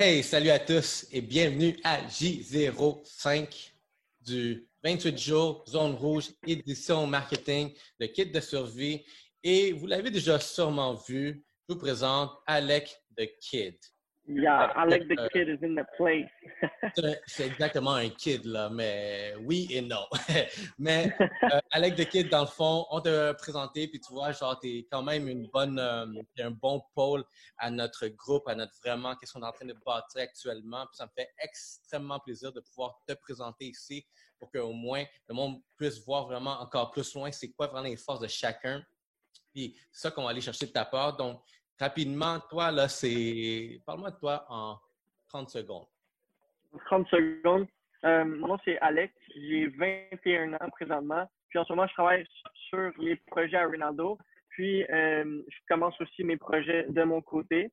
Hey, salut à tous et bienvenue à J05 du 28 jours, zone rouge, édition marketing, le kit de survie. Et vous l'avez déjà sûrement vu, je vous présente Alec the Kid. Yeah, the Kid is in the place. c'est exactement un kid, là, mais oui et non. mais euh, Alec the Kid, dans le fond, on te présenté, puis tu vois, genre, t'es quand même une bonne, euh, un bon pôle à notre groupe, à notre vraiment, qu'est-ce qu'on est en train de bâtir actuellement. Puis ça me fait extrêmement plaisir de pouvoir te présenter ici pour qu'au moins le monde puisse voir vraiment encore plus loin c'est quoi vraiment les forces de chacun. Puis c'est ça qu'on va aller chercher de ta part. Donc, rapidement, toi, là, c'est. Parle-moi de toi en 30 secondes. 30 secondes. Euh, mon nom, c'est Alex. J'ai 21 ans présentement. Puis en ce moment, je travaille sur les projets à Ronaldo. Puis euh, je commence aussi mes projets de mon côté.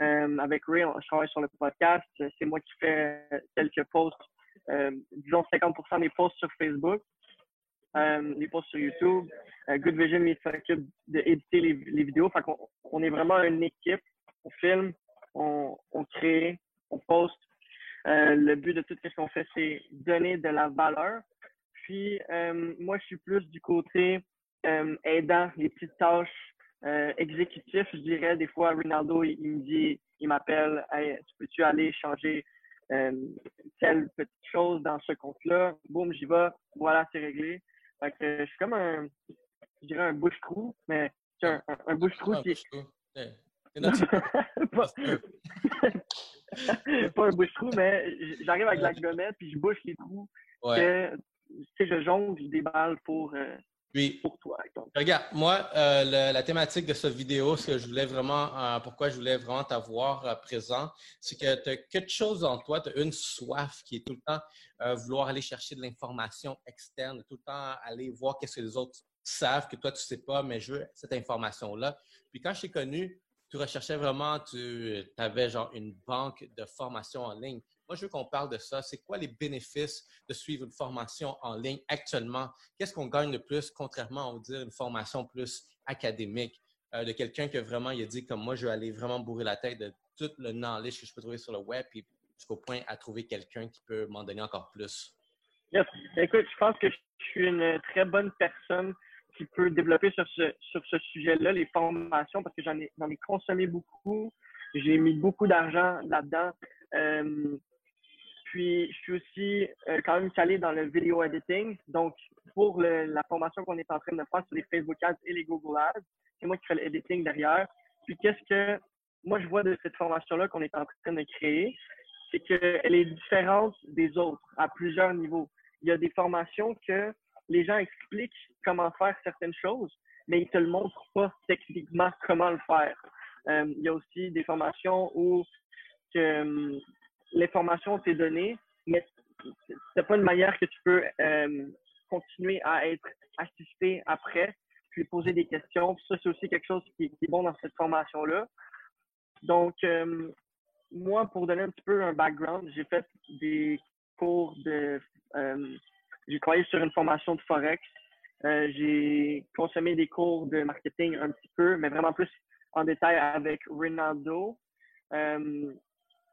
Euh, avec Ray, je travaille sur le podcast. C'est moi qui fais quelques posts, disons 50% des posts sur Facebook, les posts sur YouTube. Good Vision, s'occupe d'éditer les, les, vidéos. Fait qu'on on est vraiment une équipe. On filme, on, crée, on poste. Euh, le but de tout ce qu'on fait, c'est donner de la valeur. Puis, euh, moi, je suis plus du côté euh, aidant, les petites tâches euh, exécutives, je dirais. Des fois, Ronaldo, il, me dit, il m'appelle, hey, tu peux-tu aller changer euh, telle petite chose dans ce compte-là? Boum, j'y vais. Voilà, c'est réglé. Fait que je suis comme un, je dirais un bouche-trou, mais un, un, un bouche-trou qui. pas un bouche-trou, mais j'arrive avec la gommette puis je bouche les trous. Que, tu sais, je jongle des balles pour, euh, pour toi. Regarde, moi, euh, la, thématique de cette vidéo, ce que je voulais vraiment, euh, pourquoi je voulais vraiment t'avoir présent, c'est que tu as quelque chose en toi, tu as une soif qui est tout le temps vouloir aller chercher de l'information externe, tout le temps aller voir qu'est-ce que les autres savent que toi, tu ne sais pas, mais je veux cette information-là. Puis quand je t'ai connu, tu recherchais vraiment, tu avais genre une banque de formation en ligne. Moi, je veux qu'on parle de ça. C'est quoi les bénéfices de suivre une formation en ligne actuellement? Qu'est-ce qu'on gagne de plus, contrairement à dire une formation plus académique? Euh, de quelqu'un qui vraiment il a dit comme moi, je vais aller vraiment bourrer la tête de tout le knowledge que je peux trouver sur le web, puis jusqu'au point à trouver quelqu'un qui peut m'en donner encore plus. Écoute, je pense que je suis une très bonne personne qui peut développer sur ce, sur ce sujet-là, les formations, parce que j'en ai, ai consommé beaucoup. J'ai mis beaucoup d'argent là-dedans. Euh, puis, je suis aussi euh, quand même calé dans le video editing. Donc, pour le, la formation qu'on est en train de faire sur les Facebook Ads et les Google Ads, c'est moi qui fais l'editing derrière. Puis, qu'est-ce que moi, je vois de cette formation-là qu'on est en train de créer, c'est qu'elle est différente des autres à plusieurs niveaux. Il y a des formations que les gens expliquent comment faire certaines choses, mais ils te le montrent pas techniquement comment le faire. Euh, il y a aussi des formations où euh, l'information t'est donnée, mais c'est pas une manière que tu peux euh, continuer à être assisté après, puis poser des questions. ça, c'est aussi quelque chose qui, est bon dans cette formation-là. Donc, moi, pour donner un petit peu un background, j'ai fait des cours de j'ai travaillé sur une formation de Forex. Euh, j'ai consommé des cours de marketing un petit peu, mais vraiment plus en détail avec Ronaldo.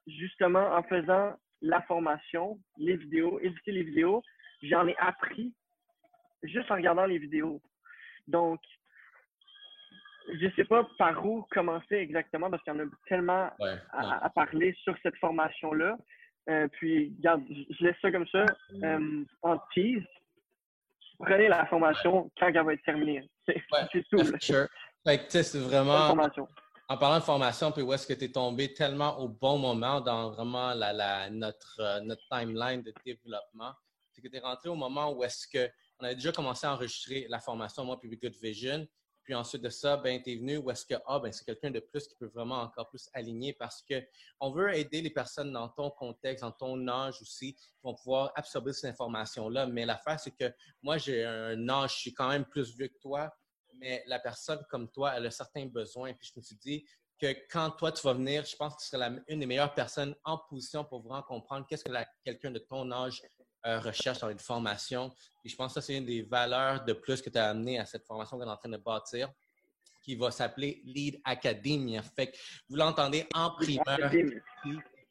Justement, en faisant la formation, les vidéos, éditer les vidéos, j'en ai appris juste en regardant les vidéos. Donc, je ne sais pas par où commencer exactement parce qu'il y en a tellement à, parler sur cette formation-là. Euh, puis, regarde, je laisse ça comme ça. Euh, en tease, prenez la formation quand elle va être terminée. C'est tout. Sure. c'est vraiment. En parlant de formation, puis où est-ce que tu es tombé tellement au bon moment dans vraiment notre, euh, notre timeline de développement, c'est que tu es rentré au moment où est-ce que on avait déjà commencé à enregistrer la formation, moi, puis Good Vision. Puis ensuite de ça, ben, tu es venu où est-ce que ah, ben, c'est quelqu'un de plus qui peut vraiment encore plus aligner parce qu'on veut aider les personnes dans ton contexte, dans ton âge aussi, qui vont pouvoir absorber cette information-là. Mais l'affaire, c'est que moi, j'ai un âge, je suis quand même plus vieux que toi, mais la personne comme toi, elle a certains besoins. Puis je me suis dit que quand toi, tu vas venir, je pense que tu serais une des meilleures personnes en position pour vraiment comprendre qu'est-ce que quelqu'un de ton âge euh, recherche dans une formation. Et je pense que ça, c'est une des valeurs de plus que tu as amené à cette formation qu'on est en train de bâtir, qui va s'appeler Lead Academia. Fait que vous l'entendez en primeur.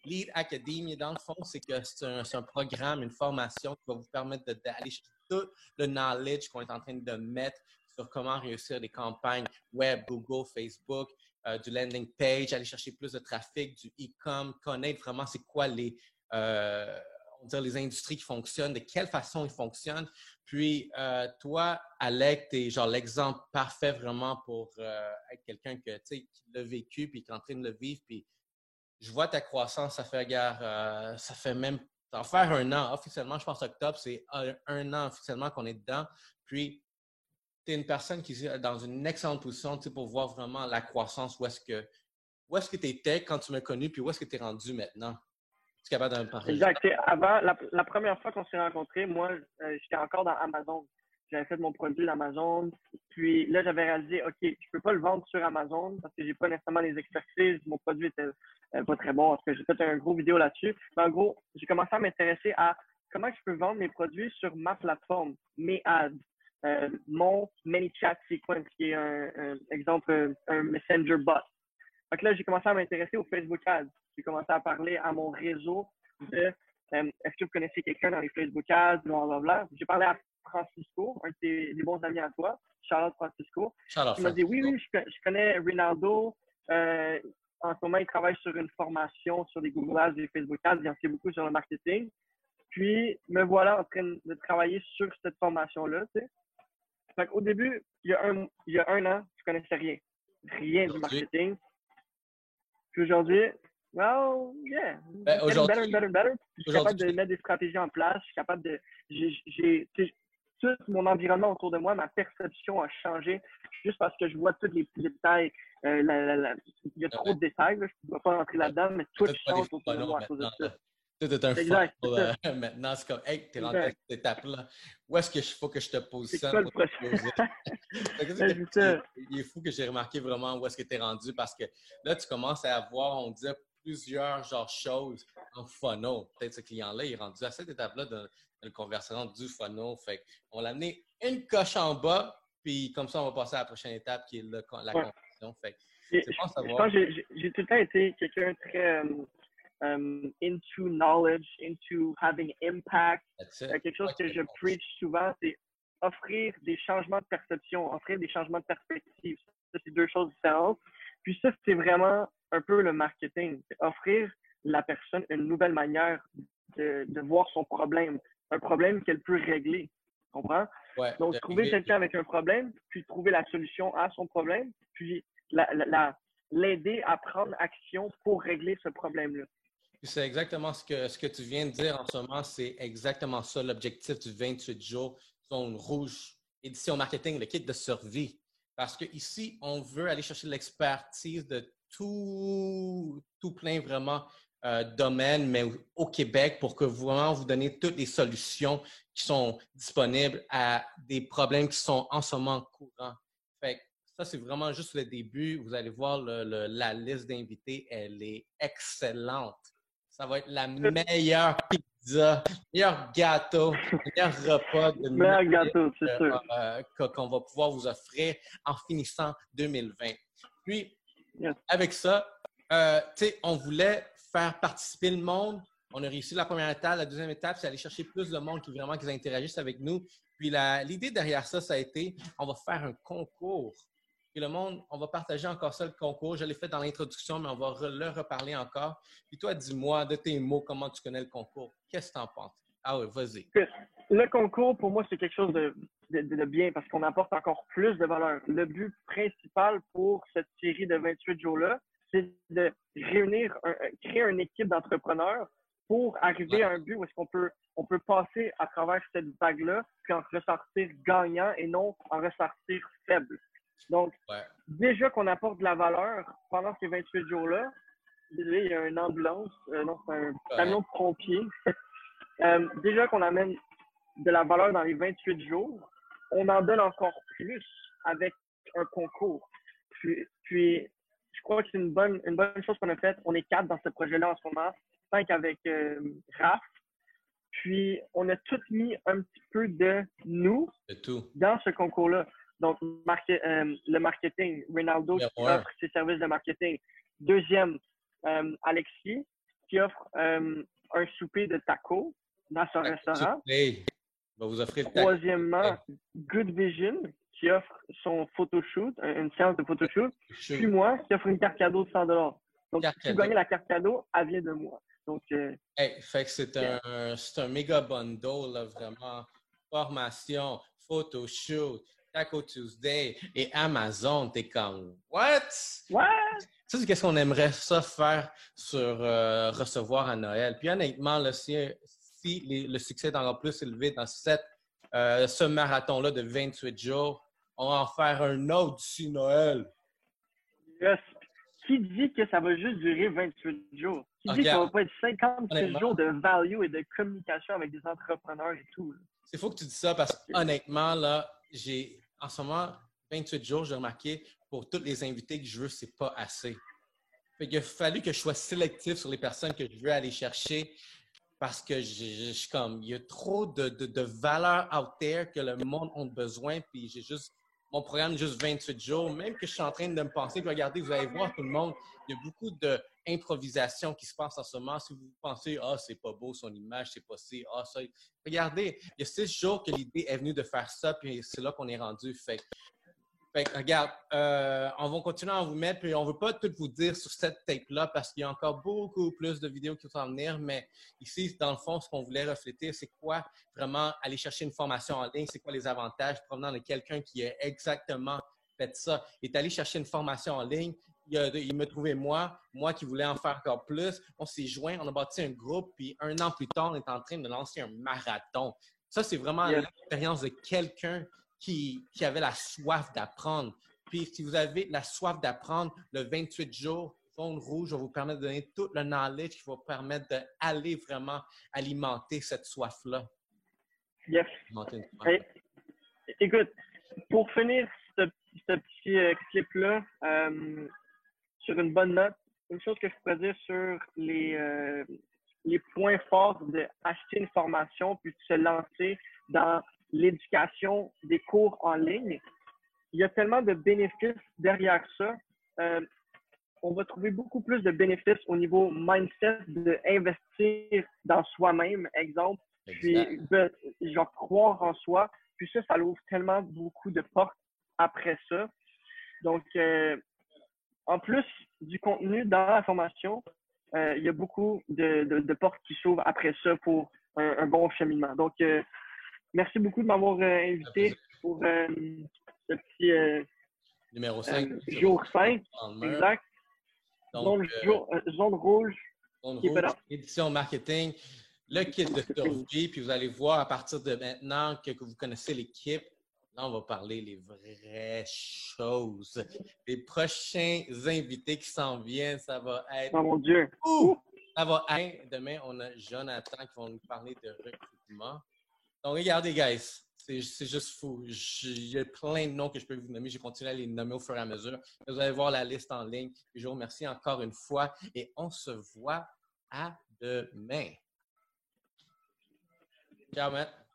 Lead Academy, dans le fond, c'est que c'est un, programme, une formation qui va vous permettre d'aller chercher tout le knowledge qu'on est en train de mettre sur comment réussir des campagnes web, Google, Facebook, euh, du landing page, aller chercher plus de trafic, du e-com, connaître vraiment c'est quoi les, euh, on les industries qui fonctionnent, de quelle façon ils fonctionnent. Puis, euh, toi, Alec, tu es genre l'exemple parfait vraiment pour être quelqu'un que, qui l'a vécu puis qui est en train de le vivre. Puis, je vois ta croissance, ça fait, gare, ça fait même, va faire un an officiellement, je pense octobre, c'est un, an officiellement qu'on est dedans. Puis, tu es une personne qui est dans une excellente position pour voir vraiment la croissance, où est-ce que où est-ce que tu étais quand tu m'as connu, puis où est-ce que tu es rendu maintenant? Tu es capable d'en parler? Exact. Avant, la, première fois qu'on s'est rencontrés, moi, euh, j'étais encore dans Amazon. J'avais fait mon produit d'Amazon. Puis là, j'avais réalisé, OK, je peux pas le vendre sur Amazon parce que j'ai pas nécessairement les expertises. Mon produit était euh, pas très bon. Parce que j'ai fait un gros vidéo là-dessus. Mais en gros, j'ai commencé à m'intéresser à comment je peux vendre mes produits sur ma plateforme, mes ads. Euh, mon ManyChat Sequence, qui est un, exemple, un Messenger bot. Donc là, j'ai commencé à m'intéresser au Facebook Ads. J'ai commencé à parler à mon réseau de euh, est-ce que vous connaissez quelqu'un dans les Facebook Ads, blablabla. J'ai parlé à Francisco, un de tes, des bons amis à toi, Charlotte Francisco. Charlotte il m'a dit oui, oui, je, connais Rinaldo. Euh, en ce moment, il travaille sur une formation sur les Google Ads et Facebook Ads. Il en sait beaucoup sur le marketing. Puis, me voilà en train de travailler sur cette formation-là. Tu sais. Au début, il y, a un, il y a un an, je connaissais rien. Rien du marketing. Puis aujourd'hui, well, yeah. Ben, better, better, better. Je suis capable de mettre des stratégies en place. Je suis capable de. J'ai, tout mon environnement autour de moi, ma perception a changé juste parce que je vois tous les petits détails. Euh, il y a trop de détails, je ne peux pas rentrer là-dedans, mais tout change autour de moi à cause de ça. Est un exact, euh, maintenant. C'est comme, hey, t'es à cette étape-là. Où est-ce qu'il faut que je te pose ça? Quoi, le il est fou que j'ai remarqué vraiment où est-ce que tu es rendu parce que là, tu commences à avoir, on dirait, plusieurs genre choses en funnel. Peut-être ce client-là il est rendu à cette étape-là de, la conversation du funnel. Fait on l'a amené une coche en bas, puis comme ça, on va passer à la prochaine étape qui est la conversation. Fait je pense que j'ai tout le temps été quelqu'un très euh, um, into knowledge, into having impact. Euh, quelque chose que je preach souvent, c'est offrir des changements de perception, offrir des changements de perspective. Ça, c'est deux choses différentes. Puis ça, c'est vraiment un peu le marketing. Offrir la personne une nouvelle manière de, de voir son problème, un problème qu'elle peut régler. Tu comprends? Donc, trouver quelqu'un avec un problème, puis trouver la solution à son problème, puis l'aider la, à prendre action pour régler ce problème-là. C'est exactement ce que, ce que tu viens de dire en ce moment. C'est exactement ça l'objectif du 28 jours zone rouge, édition marketing, le kit de survie. Parce qu'ici, on veut aller chercher l'expertise de tout, tout plein vraiment euh, domaines, mais au Québec, pour que vraiment vous donner toutes les solutions qui sont disponibles à des problèmes qui sont en ce moment courants. Fait ça, c'est vraiment juste le début. Vous allez voir la liste d'invités, elle est excellente. Ça va être la meilleure pizza, meilleur gâteau, meilleur repas de meilleur gâteau, c'est sûr. Euh, qu'on va pouvoir vous offrir en finissant 2020. Puis, avec ça, euh, on voulait faire participer le monde. On a réussi la première étape. La deuxième étape, c'est aller chercher plus de monde qui vraiment qui interagissent avec nous. Puis l'idée derrière ça, ça a été, on va faire un concours le monde, on va partager encore ça, le concours. Je l'ai fait dans l'introduction, mais on va le reparler encore. Puis toi, dis-moi de tes mots, comment tu connais le concours. Qu'est-ce que tu en penses? Ah oui, vas-y. Le concours, pour moi, c'est quelque chose de, bien parce qu'on apporte encore plus de valeur. Le but principal pour cette série de 28 jours-là, c'est de réunir, créer une équipe d'entrepreneurs pour arriver à un but où est-ce qu'on peut, on peut passer à travers cette vague-là, puis en ressortir gagnant et non en ressortir faible. Donc, déjà qu'on apporte de la valeur pendant ces 28 jours-là, il y a une ambulance, euh, non, c'est un camion de pompiers. Euh, déjà qu'on amène de la valeur dans les 28 jours, on en donne encore plus avec un concours. Puis, puis je crois que c'est une bonne, une bonne chose qu'on a faite. On est quatre dans ce projet-là en ce moment, cinq avec euh, Raph. Puis, on a tous mis un petit peu de nous dans ce concours-là. Donc, euh, le marketing, Ronaldo qui offre ses services de marketing. Deuxième, euh, Alexis, qui offre un souper de tacos dans son restaurant. Va vous offrir le Troisièmement, Good Vision, qui offre son photoshoot, une séance de photoshoot. Puis moi, qui offre une carte cadeau de 100 Donc, si tu gagnes la carte cadeau, elle vient de moi. Donc, euh, fait que c'est un, un méga bundle, là, vraiment. Formation, photoshoot, Taco Tuesday et Amazon. T'es comme, what? What? Ça, c'est qu'est-ce qu'on aimerait ça faire sur euh, recevoir à Noël? Puis honnêtement, là, si, si le succès est encore plus élevé dans cette, euh, ce marathon-là de 28 jours, on va en faire un autre d'ici Noël. Yes. Qui dit que ça va juste durer 28 jours? Qui dit que ça va pas être 56 jours de value et de communication avec des entrepreneurs et tout? C'est faux que tu dis ça parce que honnêtement, là, j'ai en ce moment 28 jours, j'ai remarqué, pour tous les invités que je veux, c'est pas assez. il a fallu que je sois sélectif sur les personnes que je veux aller chercher parce que je, suis comme, il y a trop de, de, de valeur out there que le monde a besoin, puis j'ai juste, mon programme juste 28 jours, même que je suis en train de me penser, regardez, vous allez voir tout le monde, il y a beaucoup d'improvisation qui se passe en ce moment. Si vous pensez, ah, c'est pas beau son image, c'est pas si, ah, ça. Regardez, il y a six jours que l'idée est venue de faire ça, puis c'est là qu'on est rendu. Fait regarde, euh, on va continuer à vous mettre, puis on veut pas tout vous dire sur cette tape-là parce qu'il y a encore beaucoup plus de vidéos qui vont venir, mais ici, dans le fond, ce qu'on voulait refléter, c'est quoi vraiment aller chercher une formation en ligne, c'est quoi les avantages provenant de quelqu'un qui a exactement fait ça. Est allé chercher une formation en ligne, il, me trouvait moi, moi qui voulais en faire encore plus. On s'est joint, on a bâti un groupe, puis un an plus tard, on est en train de lancer un marathon. Ça, c'est vraiment l'expérience de quelqu'un qui, avait la soif d'apprendre. Puis si vous avez la soif d'apprendre, le 28 jours, Zone Rouge va vous permettre de donner tout le knowledge qui va vous permettre d'aller vraiment alimenter cette soif-là. Yes. écoute, pour finir ce, petit euh, clip-là, euh, sur une bonne note, une chose que je pourrais dire sur les, euh, les points forts d'acheter une formation puis de se lancer dans l'éducation des cours en ligne. Il y a tellement de bénéfices derrière ça. Euh, on va trouver beaucoup plus de bénéfices au niveau mindset d'investir dans soi-même, exemple, puis genre croire en soi. Puis ça, ça ouvre tellement beaucoup de portes après ça. Donc, euh, en plus du contenu dans la formation, euh, il y a beaucoup de, portes qui s'ouvrent après ça pour un, bon cheminement. Donc, Merci beaucoup de m'avoir euh, invité pour euh, ce petit euh, numéro 5. jour 5. Exact. zone, rouge. Zone rouge, édition marketing. Le kit de survie, puis vous allez voir à partir de maintenant que, vous connaissez l'équipe, Là, on va parler les vraies choses. Les prochains invités qui s'en viennent, ça va être. Oh mon Dieu! Ça va être. Demain, on a Jonathan qui va nous parler de recrutement. Donc, regardez, guys, c'est juste fou. Il y a plein de noms que je peux vous nommer. J'ai continué à les nommer au fur et à mesure. Vous allez voir la liste en ligne. je vous remercie encore une fois et on se voit à demain. Ciao, Matt.